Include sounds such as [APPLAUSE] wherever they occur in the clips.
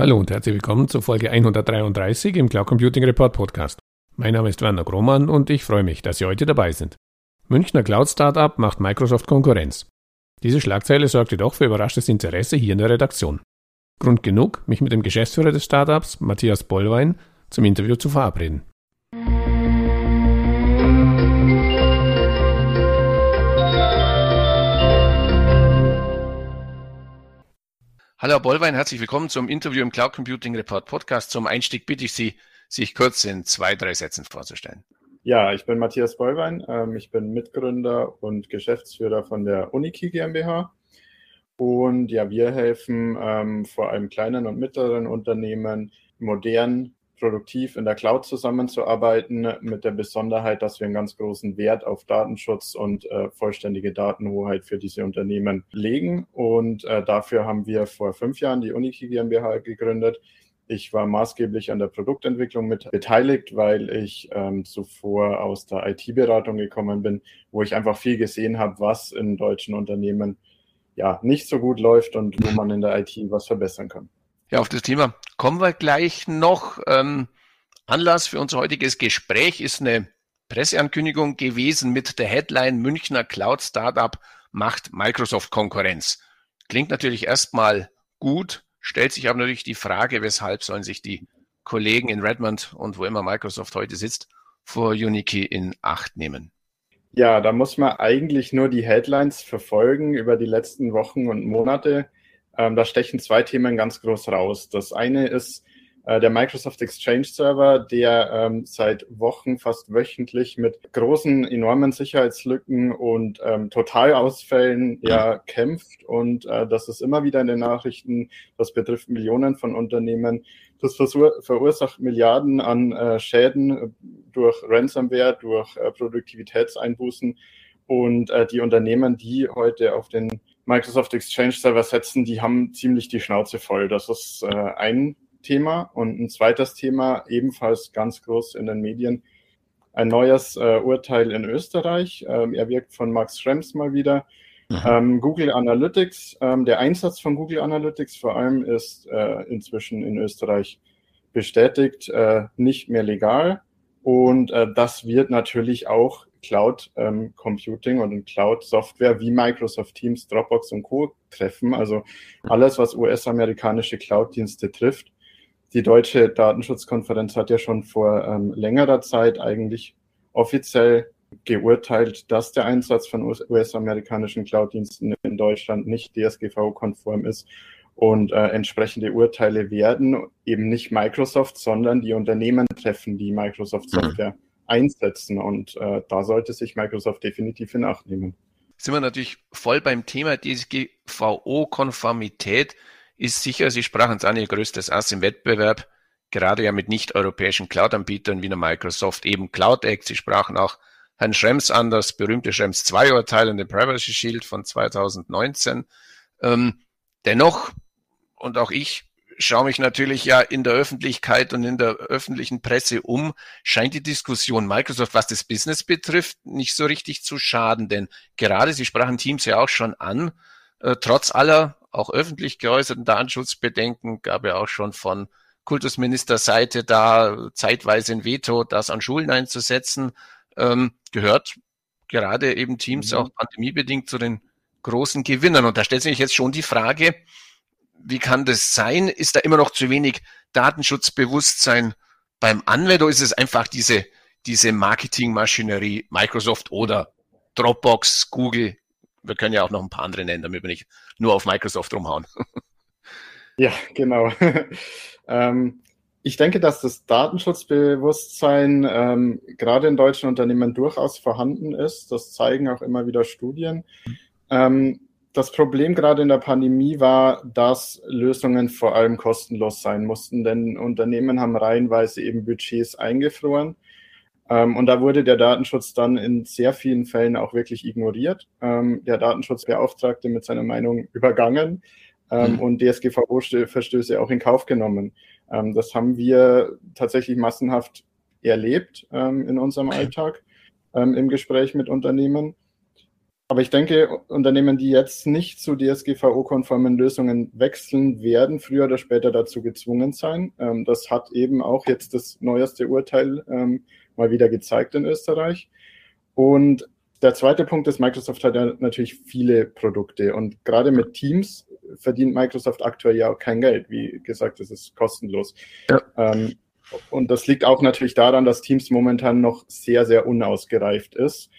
Hallo und herzlich willkommen zur Folge 133 im Cloud Computing Report Podcast. Mein Name ist Werner Grohmann und ich freue mich, dass Sie heute dabei sind. Münchner Cloud Startup macht Microsoft Konkurrenz. Diese Schlagzeile sorgte doch für überraschtes Interesse hier in der Redaktion. Grund genug, mich mit dem Geschäftsführer des Startups, Matthias Bollwein, zum Interview zu verabreden. Hallo Bollwein, herzlich willkommen zum Interview im Cloud Computing Report Podcast. Zum Einstieg bitte ich Sie, sich kurz in zwei, drei Sätzen vorzustellen. Ja, ich bin Matthias Bollwein. Ähm, ich bin Mitgründer und Geschäftsführer von der Uniki GmbH. Und ja, wir helfen ähm, vor allem kleinen und mittleren Unternehmen modern produktiv in der Cloud zusammenzuarbeiten, mit der Besonderheit, dass wir einen ganz großen Wert auf Datenschutz und äh, vollständige Datenhoheit für diese Unternehmen legen. Und äh, dafür haben wir vor fünf Jahren die Uniki GmbH gegründet. Ich war maßgeblich an der Produktentwicklung mit beteiligt, weil ich ähm, zuvor aus der IT-Beratung gekommen bin, wo ich einfach viel gesehen habe, was in deutschen Unternehmen ja nicht so gut läuft und wo man in der IT was verbessern kann. Ja, auf das Thema kommen wir gleich noch. Ähm, Anlass für unser heutiges Gespräch ist eine Presseankündigung gewesen mit der Headline Münchner Cloud Startup macht Microsoft Konkurrenz. Klingt natürlich erstmal gut, stellt sich aber natürlich die Frage, weshalb sollen sich die Kollegen in Redmond und wo immer Microsoft heute sitzt, vor Unity in Acht nehmen. Ja, da muss man eigentlich nur die Headlines verfolgen über die letzten Wochen und Monate. Ähm, da stechen zwei Themen ganz groß raus. Das eine ist äh, der Microsoft Exchange Server, der ähm, seit Wochen, fast wöchentlich mit großen, enormen Sicherheitslücken und ähm, Totalausfällen ja kämpft. Und äh, das ist immer wieder in den Nachrichten. Das betrifft Millionen von Unternehmen. Das verursacht Milliarden an äh, Schäden durch Ransomware, durch äh, Produktivitätseinbußen. Und äh, die Unternehmen, die heute auf den Microsoft Exchange Server setzen, die haben ziemlich die Schnauze voll. Das ist äh, ein Thema. Und ein zweites Thema, ebenfalls ganz groß in den Medien, ein neues äh, Urteil in Österreich. Ähm, er wirkt von Max Schrems mal wieder. Mhm. Ähm, Google Analytics, ähm, der Einsatz von Google Analytics vor allem ist äh, inzwischen in Österreich bestätigt, äh, nicht mehr legal. Und äh, das wird natürlich auch Cloud ähm, Computing und Cloud Software wie Microsoft Teams, Dropbox und Co. treffen. Also alles, was US-amerikanische Cloud-Dienste trifft. Die deutsche Datenschutzkonferenz hat ja schon vor ähm, längerer Zeit eigentlich offiziell geurteilt, dass der Einsatz von US-amerikanischen Cloud-Diensten in Deutschland nicht DSGVO-konform ist. Und äh, entsprechende Urteile werden eben nicht Microsoft, sondern die Unternehmen treffen, die Microsoft-Software mhm einsetzen. Und äh, da sollte sich Microsoft definitiv in Acht nehmen. Sind wir natürlich voll beim Thema DSGVO-Konformität ist sicher, Sie sprachen es an, Ihr größtes Ass im Wettbewerb, gerade ja mit nicht-europäischen Cloud-Anbietern wie der Microsoft, eben Cloud Act. Sie sprachen auch Herrn Schrems an, das berühmte Schrems 2 Urteil und den Privacy Shield von 2019. Ähm, dennoch, und auch ich schaue mich natürlich ja in der Öffentlichkeit und in der öffentlichen Presse um, scheint die Diskussion Microsoft, was das Business betrifft, nicht so richtig zu schaden. Denn gerade, Sie sprachen Teams ja auch schon an, äh, trotz aller auch öffentlich geäußerten Datenschutzbedenken gab ja auch schon von Kultusministerseite da zeitweise ein Veto, das an Schulen einzusetzen, ähm, gehört gerade eben Teams mhm. auch pandemiebedingt zu den großen Gewinnern. Und da stellt sich jetzt schon die Frage, wie kann das sein? Ist da immer noch zu wenig Datenschutzbewusstsein beim Anwender? Oder ist es einfach diese, diese Marketingmaschinerie Microsoft oder Dropbox, Google? Wir können ja auch noch ein paar andere nennen, damit wir nicht nur auf Microsoft rumhauen. [LAUGHS] Ja, genau. [LAUGHS] ähm, ich denke, dass das Datenschutzbewusstsein ähm, gerade in deutschen Unternehmen durchaus vorhanden ist. Das zeigen auch immer wieder Studien. Ähm, das Problem gerade in der Pandemie war, dass Lösungen vor allem kostenlos sein mussten, denn Unternehmen haben reihenweise eben Budgets eingefroren. Ähm, und da wurde der Datenschutz dann in sehr vielen Fällen auch wirklich ignoriert. Ähm, der Datenschutzbeauftragte mit seiner Meinung übergangen ähm, mhm. und DSGVO-Verstöße auch in Kauf genommen. Ähm, das haben wir tatsächlich massenhaft erlebt ähm, in unserem Alltag ähm, im Gespräch mit Unternehmen. Aber ich denke, Unternehmen, die jetzt nicht zu DSGVO-konformen Lösungen wechseln, werden früher oder später dazu gezwungen sein. Ähm, das hat eben auch jetzt das neueste Urteil ähm, mal wieder gezeigt in Österreich. Und der zweite Punkt ist, Microsoft hat ja natürlich viele Produkte und gerade mit Teams verdient Microsoft aktuell ja auch kein Geld. Wie gesagt, es ist kostenlos. Ja. Ähm, und das liegt auch natürlich daran, dass Teams momentan noch sehr, sehr unausgereift ist.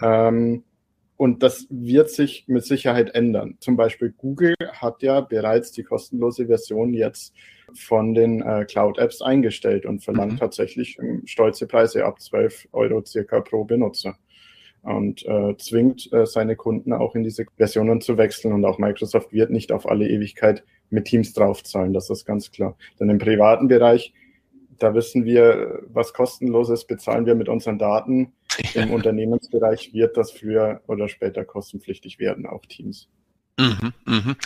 Ähm, und das wird sich mit Sicherheit ändern. Zum Beispiel Google hat ja bereits die kostenlose Version jetzt von den äh, Cloud-Apps eingestellt und verlangt mhm. tatsächlich stolze Preise ab 12 Euro circa pro Benutzer und äh, zwingt äh, seine Kunden auch in diese Versionen zu wechseln. Und auch Microsoft wird nicht auf alle Ewigkeit mit Teams draufzahlen, das ist ganz klar. Denn im privaten Bereich, da wissen wir, was kostenlos ist, bezahlen wir mit unseren Daten. Im Unternehmensbereich wird das früher oder später kostenpflichtig werden, auch Teams. Mhm, mh.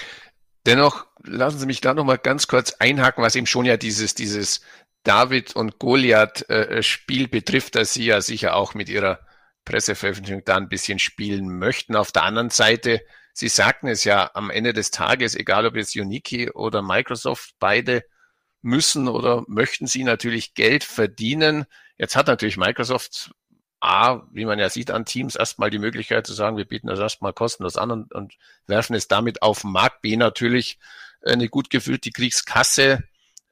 Dennoch lassen Sie mich da noch mal ganz kurz einhaken, was eben schon ja dieses, dieses David und Goliath äh, Spiel betrifft, das Sie ja sicher auch mit Ihrer Presseveröffentlichung da ein bisschen spielen möchten. Auf der anderen Seite, Sie sagten es ja am Ende des Tages, egal ob jetzt Uniki oder Microsoft, beide müssen oder möchten sie natürlich Geld verdienen. Jetzt hat natürlich Microsoft A, wie man ja sieht an Teams, erstmal die Möglichkeit zu sagen, wir bieten das erstmal kostenlos an und, und werfen es damit auf den Markt. B, natürlich eine gut gefüllte Kriegskasse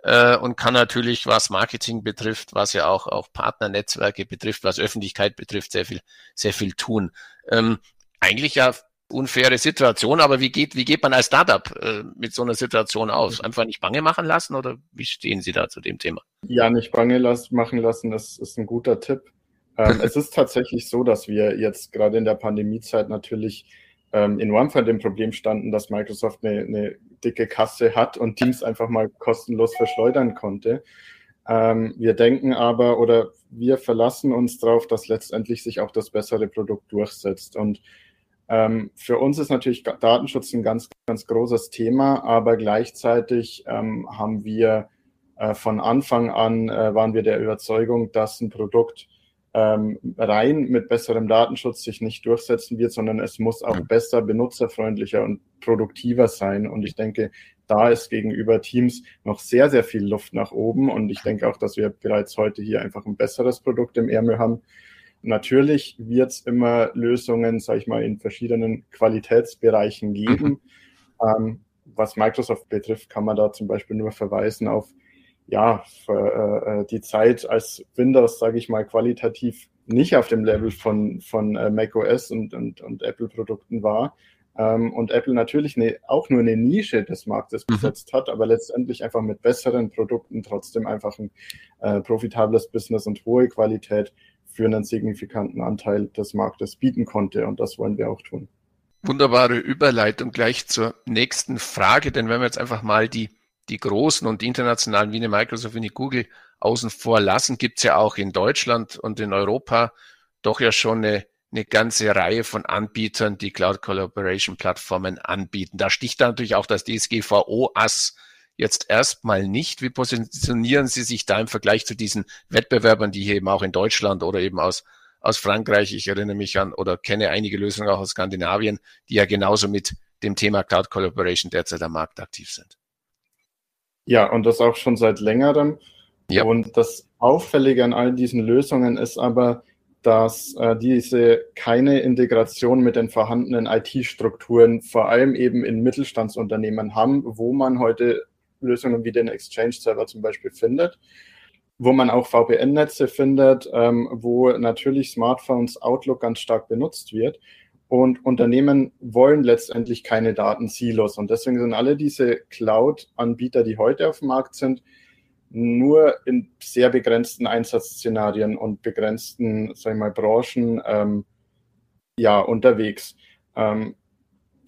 äh, und kann natürlich, was Marketing betrifft, was ja auch, auch Partnernetzwerke betrifft, was Öffentlichkeit betrifft, sehr viel, sehr viel tun. Ähm, eigentlich ja unfaire Situation, aber wie geht, wie geht man als Startup äh, mit so einer Situation aus? Einfach nicht bange machen lassen oder wie stehen Sie da zu dem Thema? Ja, nicht bange las machen lassen, das ist ein guter Tipp. Ähm, [LAUGHS] es ist tatsächlich so, dass wir jetzt gerade in der Pandemiezeit natürlich ähm, enorm vor dem Problem standen, dass Microsoft eine, eine dicke Kasse hat und Teams einfach mal kostenlos verschleudern konnte. Ähm, wir denken aber oder wir verlassen uns darauf, dass letztendlich sich auch das bessere Produkt durchsetzt. Und ähm, für uns ist natürlich Datenschutz ein ganz, ganz großes Thema, aber gleichzeitig ähm, haben wir äh, von Anfang an äh, waren wir der Überzeugung, dass ein Produkt ähm, rein mit besserem Datenschutz sich nicht durchsetzen wird, sondern es muss auch besser, benutzerfreundlicher und produktiver sein. Und ich denke, da ist gegenüber Teams noch sehr, sehr viel Luft nach oben. Und ich denke auch, dass wir bereits heute hier einfach ein besseres Produkt im Ärmel haben. Natürlich wird es immer Lösungen, sage ich mal, in verschiedenen Qualitätsbereichen geben. Mhm. [LAUGHS] Ähm, was Microsoft betrifft, kann man da zum Beispiel nur verweisen auf ja, für, äh, die Zeit, als Windows, sage ich mal, qualitativ nicht auf dem Level von, von äh, macOS und, und, und Apple-Produkten war. Ähm, und Apple natürlich ne, auch nur eine Nische des Marktes mhm. besetzt hat, aber letztendlich einfach mit besseren Produkten trotzdem einfach ein äh, profitables Business und hohe Qualität für einen signifikanten Anteil des Marktes bieten konnte. Und das wollen wir auch tun. Wunderbare Überleitung gleich zur nächsten Frage, denn wenn wir jetzt einfach mal die die großen und die internationalen wie eine Microsoft, wie eine Google außen vor lassen, gibt es ja auch in Deutschland und in Europa doch ja schon eine, eine ganze Reihe von Anbietern, die Cloud Collaboration Plattformen anbieten. Da sticht da natürlich auch das DSGVO-Ass jetzt erstmal nicht. Wie positionieren Sie sich da im Vergleich zu diesen Wettbewerbern, die hier eben auch in Deutschland oder eben aus, aus Frankreich, ich erinnere mich an oder kenne einige Lösungen auch aus Skandinavien, die ja genauso mit dem Thema Cloud Collaboration derzeit am Markt aktiv sind? Ja, und das auch schon seit längerem. Ja. Und das Auffällige an all diesen Lösungen ist aber, dass äh, diese keine Integration mit den vorhandenen IT-Strukturen, vor allem eben in Mittelstandsunternehmen haben, wo man heute Lösungen wie den Exchange-Server zum Beispiel findet, wo man auch VPN-Netze findet, ähm, wo natürlich Smartphones, Outlook ganz stark benutzt wird. Und Unternehmen wollen letztendlich keine Datensilos. Und deswegen sind alle diese Cloud-Anbieter, die heute auf dem Markt sind, nur in sehr begrenzten Einsatzszenarien und begrenzten, sag ich mal, Branchen ähm, ja, unterwegs. Ähm,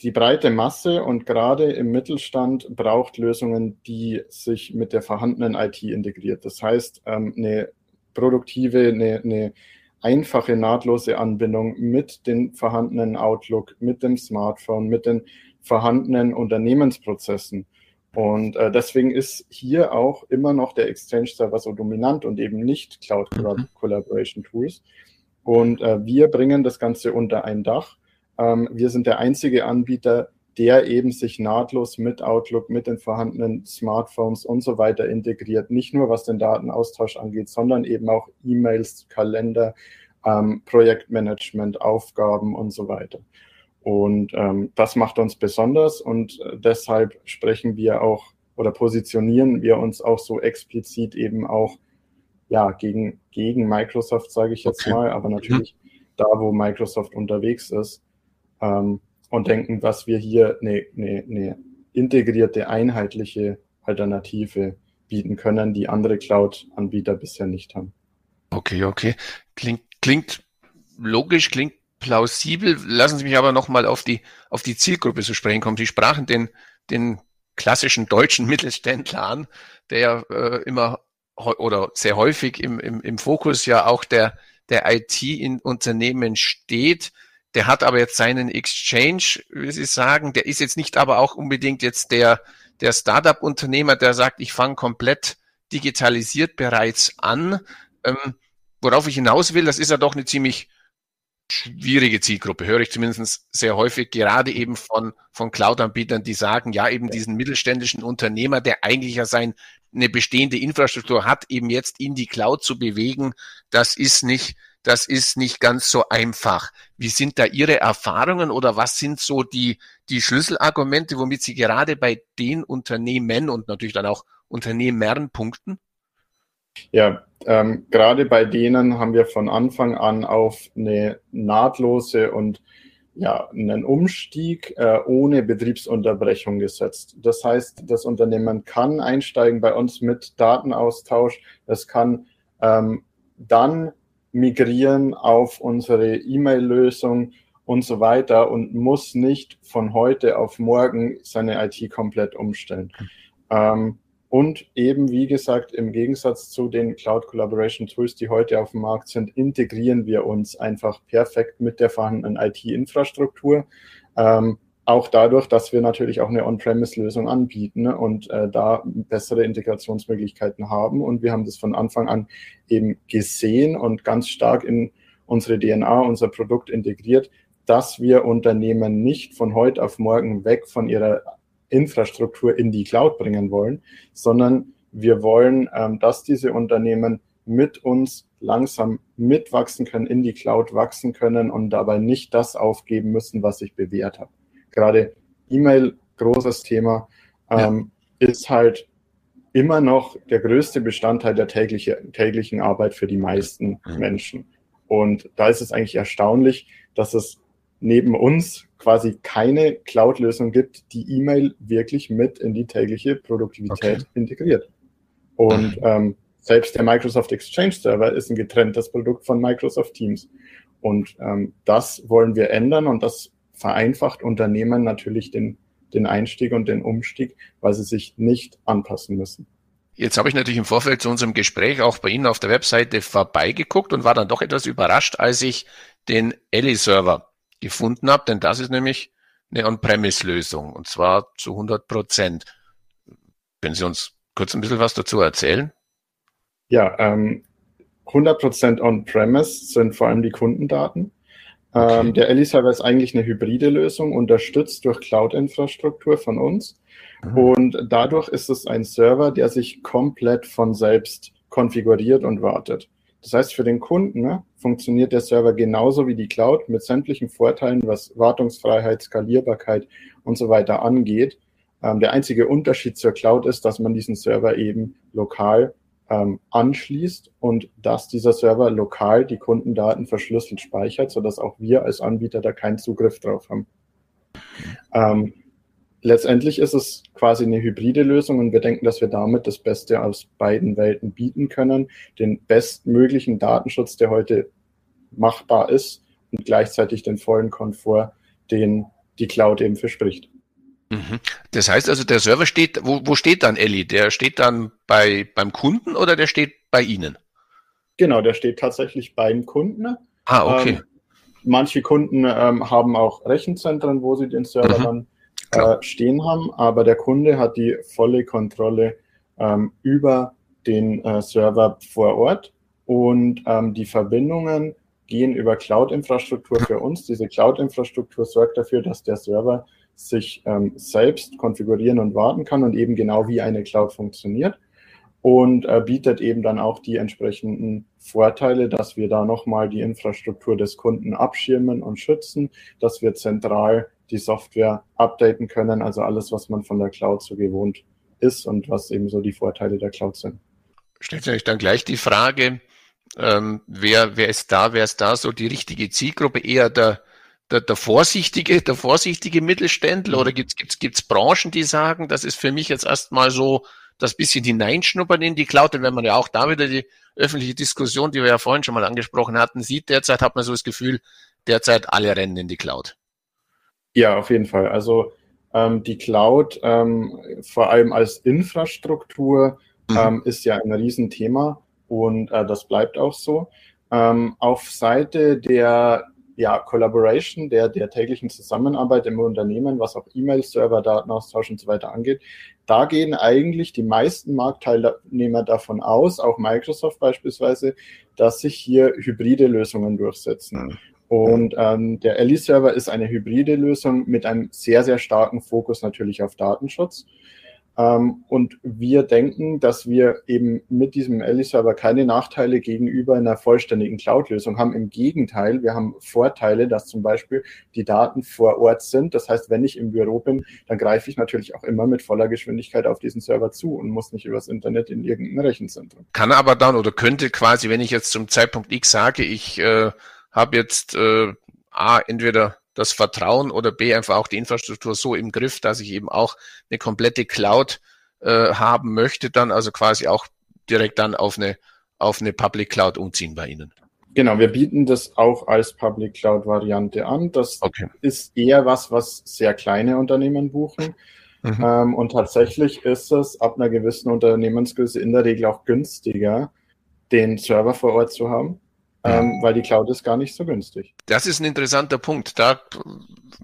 die breite Masse und gerade im Mittelstand braucht Lösungen, die sich mit der vorhandenen IT integriert. Das heißt, ähm, eine produktive, eine, eine einfache, nahtlose Anbindung mit den vorhandenen Outlook, mit dem Smartphone, mit den vorhandenen Unternehmensprozessen. Und äh, deswegen ist hier auch immer noch der Exchange-Server so dominant und eben nicht Cloud mhm. Collaboration Tools. Und äh, wir bringen das Ganze unter ein Dach. Ähm, wir sind der einzige Anbieter, der eben sich nahtlos mit Outlook, mit den vorhandenen Smartphones und so weiter integriert. Nicht nur was den Datenaustausch angeht, sondern eben auch E-Mails, Kalender, ähm, Projektmanagement, Aufgaben und so weiter. Und ähm, das macht uns besonders und äh, deshalb sprechen wir auch oder positionieren wir uns auch so explizit eben auch ja gegen gegen Microsoft, sage ich jetzt okay. mal, aber natürlich mhm. da, wo Microsoft unterwegs ist ähm, und denken, dass wir hier eine, eine, eine integrierte, einheitliche Alternative bieten können, die andere Cloud-Anbieter bisher nicht haben. Okay, okay. Klingt, klingt logisch, klingt plausibel. Lassen Sie mich aber nochmal auf die, auf die Zielgruppe zu sprechen kommen. Sie sprachen den, den klassischen deutschen [LAUGHS] Mittelständler an, der äh, immer oder sehr häufig im, im, im Fokus ja auch der, der IT in Unternehmen steht. Der hat aber jetzt seinen Exchange, wie Sie sagen, der ist jetzt nicht aber auch unbedingt jetzt der, der Startup-Unternehmer, der sagt, ich fange komplett digitalisiert bereits an. Ähm, worauf ich hinaus will, das ist ja doch eine ziemlich schwierige Zielgruppe, höre ich zumindest sehr häufig, gerade eben von, von Cloud-Anbietern, die sagen, ja, eben diesen mittelständischen Unternehmer, der eigentlich ja sein, eine bestehende Infrastruktur hat, eben jetzt in die Cloud zu bewegen, das ist nicht, das ist nicht ganz so einfach. Wie sind da Ihre Erfahrungen oder was sind so die, die Schlüsselargumente, womit Sie gerade bei den Unternehmen und natürlich dann auch Unternehmern punkten? Ja, ähm, gerade bei denen haben wir von Anfang an auf eine nahtlose und ja, einen Umstieg äh, ohne Betriebsunterbrechung gesetzt. Das heißt, das Unternehmen kann einsteigen bei uns mit Datenaustausch. Es kann ähm, dann migrieren auf unsere E-Mail-Lösung und so weiter und muss nicht von heute auf morgen seine IT komplett umstellen. Ähm, und eben, wie gesagt, im Gegensatz zu den Cloud Collaboration Tools, die heute auf dem Markt sind, integrieren wir uns einfach perfekt mit der vorhandenen IT-Infrastruktur. Ähm, auch dadurch, dass wir natürlich auch eine On-Premise-Lösung anbieten ne, und äh, da bessere Integrationsmöglichkeiten haben. Und wir haben das von Anfang an eben gesehen und ganz stark in unsere DNA, unser Produkt integriert, dass wir Unternehmen nicht von heute auf morgen weg von ihrer Infrastruktur in die Cloud bringen wollen, sondern wir wollen, ähm, dass diese Unternehmen mit uns langsam mitwachsen können, in die Cloud wachsen können und dabei nicht das aufgeben müssen, was sich bewährt hat. Gerade E-Mail, großes Thema, ähm, ja. ist halt immer noch der größte Bestandteil der tägliche, täglichen Arbeit für die meisten mhm. Menschen. Und da ist es eigentlich erstaunlich, dass es neben uns quasi keine Cloud-Lösung gibt, die E-Mail wirklich mit in die tägliche Produktivität okay. integriert. Und ähm, selbst der Microsoft Exchange Server ist ein getrenntes Produkt von Microsoft Teams. Und ähm, das wollen wir ändern und das vereinfacht Unternehmen natürlich den, den Einstieg und den Umstieg, weil sie sich nicht anpassen müssen. Jetzt habe ich natürlich im Vorfeld zu unserem Gespräch auch bei Ihnen auf der Webseite vorbeigeguckt und war dann doch etwas überrascht, als ich den Ellie-Server gefunden habe, denn das ist nämlich eine On-Premise-Lösung und zwar zu 100 Prozent. Können Sie uns kurz ein bisschen was dazu erzählen? Ja, ähm, 100 Prozent On-Premise sind vor allem die Kundendaten. Okay. Ähm, der Ellie-Server ist eigentlich eine hybride Lösung, unterstützt durch Cloud-Infrastruktur von uns. Mhm. Und dadurch ist es ein Server, der sich komplett von selbst konfiguriert und wartet. Das heißt, für den Kunden ne, funktioniert der Server genauso wie die Cloud mit sämtlichen Vorteilen, was Wartungsfreiheit, Skalierbarkeit und so weiter angeht. Ähm, der einzige Unterschied zur Cloud ist, dass man diesen Server eben lokal ähm, anschließt und dass dieser Server lokal die Kundendaten verschlüsselt speichert, sodass auch wir als Anbieter da keinen Zugriff drauf haben. Ähm, letztendlich ist es quasi eine hybride Lösung und wir denken, dass wir damit das Beste aus beiden Welten bieten können, den bestmöglichen Datenschutz, der heute machbar ist und gleichzeitig den vollen Komfort, den die Cloud eben verspricht. Mhm. Das heißt also, der Server steht, wo, wo steht dann Elli? Der steht dann bei, beim Kunden oder der steht bei Ihnen? Genau, der steht tatsächlich beim Kunden. Ah, okay. Ähm, manche Kunden ähm, haben auch Rechenzentren, wo sie den Server mhm. dann äh, stehen haben, aber der Kunde hat die volle Kontrolle ähm, über den äh, Server vor Ort und ähm, die Verbindungen gehen über Cloud-Infrastruktur für uns. Diese Cloud-Infrastruktur sorgt dafür, dass der Server sich ähm, selbst konfigurieren und warten kann und eben genau wie eine Cloud funktioniert und äh, bietet eben dann auch die entsprechenden Vorteile, dass wir da nochmal die Infrastruktur des Kunden abschirmen und schützen, dass wir zentral die Software updaten können, also alles, was man von der Cloud so gewohnt ist und was eben so die Vorteile der Cloud sind. Stellt sich dann gleich die Frage, ähm, wer, wer ist da, wer ist da so die richtige Zielgruppe? Eher der, der, der vorsichtige, der vorsichtige Mittelständler mhm. oder gibt's gibt's gibt's Branchen, die sagen, das ist für mich jetzt erstmal so das bisschen hineinschnuppern in die Cloud, denn wenn man ja auch da wieder die öffentliche Diskussion, die wir ja vorhin schon mal angesprochen hatten, sieht, derzeit hat man so das Gefühl, derzeit alle rennen in die Cloud. Ja, auf jeden Fall. Also ähm, die Cloud, ähm, vor allem als Infrastruktur, mhm. ähm, ist ja ein Riesenthema und äh, das bleibt auch so. Ähm, auf Seite der ja, Collaboration, der, der täglichen Zusammenarbeit im Unternehmen, was auch E-Mail-Server, Datenaustausch und so weiter angeht, da gehen eigentlich die meisten Marktteilnehmer davon aus, auch Microsoft beispielsweise, dass sich hier hybride Lösungen durchsetzen. Und ähm, der Ellie-Server ist eine hybride Lösung mit einem sehr, sehr starken Fokus natürlich auf Datenschutz. Ähm, und wir denken, dass wir eben mit diesem Ellie-Server keine Nachteile gegenüber einer vollständigen Cloud-Lösung haben. Im Gegenteil, wir haben Vorteile, dass zum Beispiel die Daten vor Ort sind. Das heißt, wenn ich im Büro bin, dann greife ich natürlich auch immer mit voller Geschwindigkeit auf diesen Server zu und muss nicht übers Internet in irgendein Rechenzentrum. Kann aber dann oder könnte quasi, wenn ich jetzt zum Zeitpunkt X sage, ich äh, habe jetzt äh, A, entweder das Vertrauen oder B, einfach auch die Infrastruktur so im Griff, dass ich eben auch eine komplette Cloud äh, haben möchte, dann also quasi auch direkt dann auf eine, auf eine Public Cloud umziehen bei Ihnen. Genau, wir bieten das auch als Public Cloud Variante an. Das okay. ist eher was, was sehr kleine Unternehmen buchen. Mhm. Ähm, und tatsächlich ist es ab einer gewissen Unternehmensgröße in der Regel auch günstiger, den Server vor Ort zu haben ähm, weil die Cloud ist gar nicht so günstig. Das ist ein interessanter Punkt. Da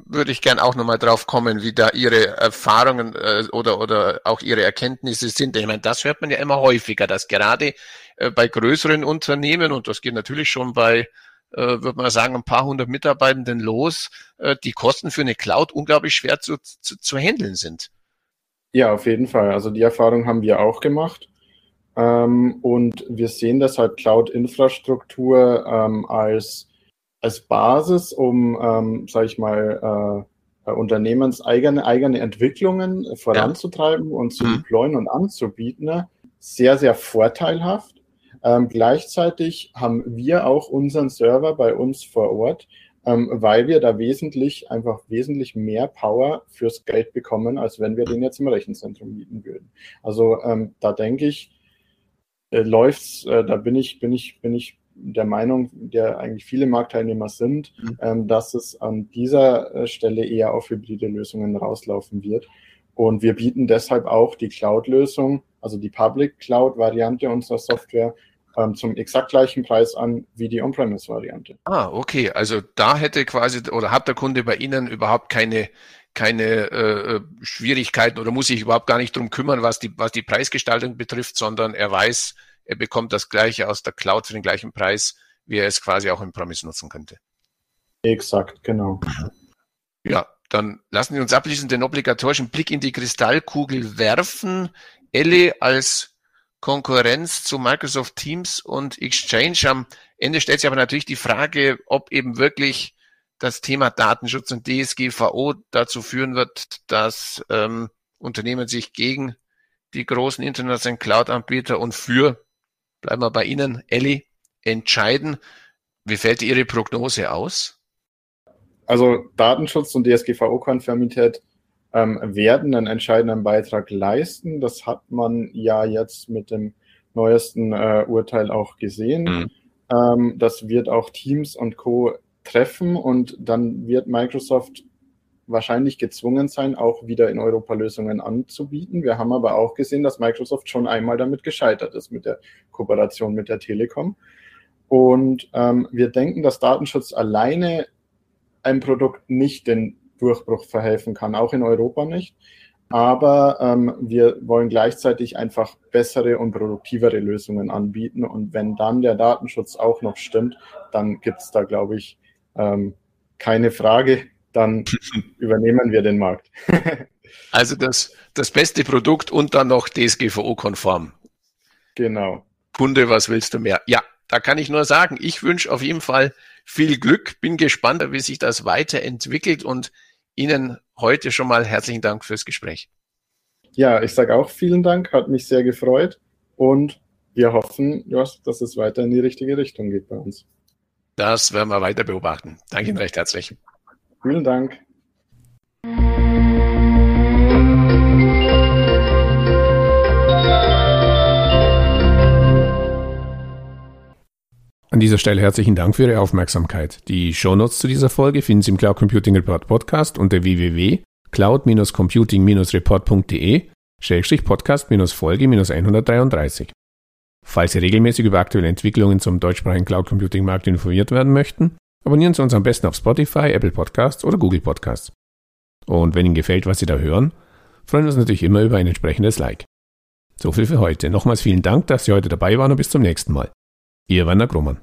würde ich gern auch nochmal drauf kommen, wie da Ihre Erfahrungen äh, oder, oder auch Ihre Erkenntnisse sind. Ich meine, das hört man ja immer häufiger, dass gerade äh, bei größeren Unternehmen, und das geht natürlich schon bei äh, würde man sagen, ein paar hundert Mitarbeitenden los, äh, die Kosten für eine Cloud unglaublich schwer zu, zu, zu handeln sind. Ja, auf jeden Fall. Also die Erfahrung haben wir auch gemacht. Ähm, und wir sehen deshalb Cloud-Infrastruktur ähm, als, als Basis, um, ähm, sage ich mal, äh, unternehmenseigene eigene Entwicklungen voranzutreiben ja. und zu mhm. deployen und anzubieten. Ne? Sehr, sehr vorteilhaft. Ähm, gleichzeitig haben wir auch unseren Server bei uns vor Ort, ähm, weil wir da wesentlich, einfach wesentlich mehr Power fürs Geld bekommen, als wenn wir den jetzt im Rechenzentrum mieten würden. Also ähm, da denke ich, äh, läuft's, äh, da bin ich, bin ich, bin ich der Meinung, der eigentlich viele Marktteilnehmer sind, mhm. ähm, dass es an dieser äh, Stelle eher auf hybride Lösungen rauslaufen wird. Und wir bieten deshalb auch die Cloud-Lösung, also die Public Cloud-Variante unserer Software, ähm, zum exakt gleichen Preis an wie die On-Premise-Variante. Ah, okay. Also da hätte quasi oder hat der Kunde bei Ihnen überhaupt keine keine äh, Schwierigkeiten oder muss sich überhaupt gar nicht drum kümmern, was die, was die Preisgestaltung betrifft, sondern er weiß, er bekommt das Gleiche aus der Cloud für den gleichen Preis, wie er es quasi auch im Promise nutzen könnte. Exakt, genau. Ja, dann lassen Sie uns abschließend den obligatorischen Blick in die Kristallkugel werfen. Elle als Konkurrenz zu Microsoft Teams und Exchange. Am Ende stellt sich aber natürlich die Frage, ob eben wirklich das Thema Datenschutz und DSGVO dazu führen wird, dass ähm, Unternehmen sich gegen die großen internationalen Cloud-Anbieter und für, bleiben wir bei Ihnen, Ellie, entscheiden. Wie fällt Ihre Prognose aus? Also Datenschutz und DSGVO-Konformität ähm, werden einen entscheidenden Beitrag leisten. Das hat man ja jetzt mit dem neuesten äh, Urteil auch gesehen. Mhm. Ähm, das wird auch Teams und Co treffen und dann wird Microsoft wahrscheinlich gezwungen sein, auch wieder in Europa Lösungen anzubieten. Wir haben aber auch gesehen, dass Microsoft schon einmal damit gescheitert ist mit der Kooperation mit der Telekom. Und ähm, wir denken, dass Datenschutz alleine ein Produkt nicht den Durchbruch verhelfen kann, auch in Europa nicht. aber ähm, wir wollen gleichzeitig einfach bessere und produktivere Lösungen anbieten. Und wenn dann der Datenschutz auch noch stimmt, dann gibt es da, glaube ich, ähm, keine Frage, dann [LAUGHS] übernehmen wir den Markt. [LAUGHS] also das, das beste Produkt und dann noch DSGVO-konform. Genau. Kunde, was willst du mehr? Ja, da kann ich nur sagen, ich wünsche auf jeden Fall viel Glück, bin gespannt, wie sich das weiterentwickelt und Ihnen heute schon mal herzlichen Dank fürs Gespräch. Ja, ich sage auch vielen Dank, hat mich sehr gefreut und wir hoffen, dass es weiter in die richtige Richtung geht bei uns. Das werden wir weiter beobachten. Danke Ihnen recht herzlich. Vielen Dank. An dieser Stelle herzlichen Dank für Ihre Aufmerksamkeit. Die Shownotes zu dieser Folge finden Sie im Cloud Computing Report Podcast unter www.cloud-computing-report.de Podcast-Folge 133. Falls Sie regelmäßig über aktuelle Entwicklungen zum deutschsprachigen Cloud Computing Markt informiert werden möchten, abonnieren Sie uns am besten auf Spotify, Apple Podcasts oder Google Podcasts. Und wenn Ihnen gefällt, was Sie da hören, freuen wir uns natürlich immer über ein entsprechendes Like. So viel für heute. Nochmals vielen Dank, dass Sie heute dabei waren und bis zum nächsten Mal. Ihr Werner Grummann.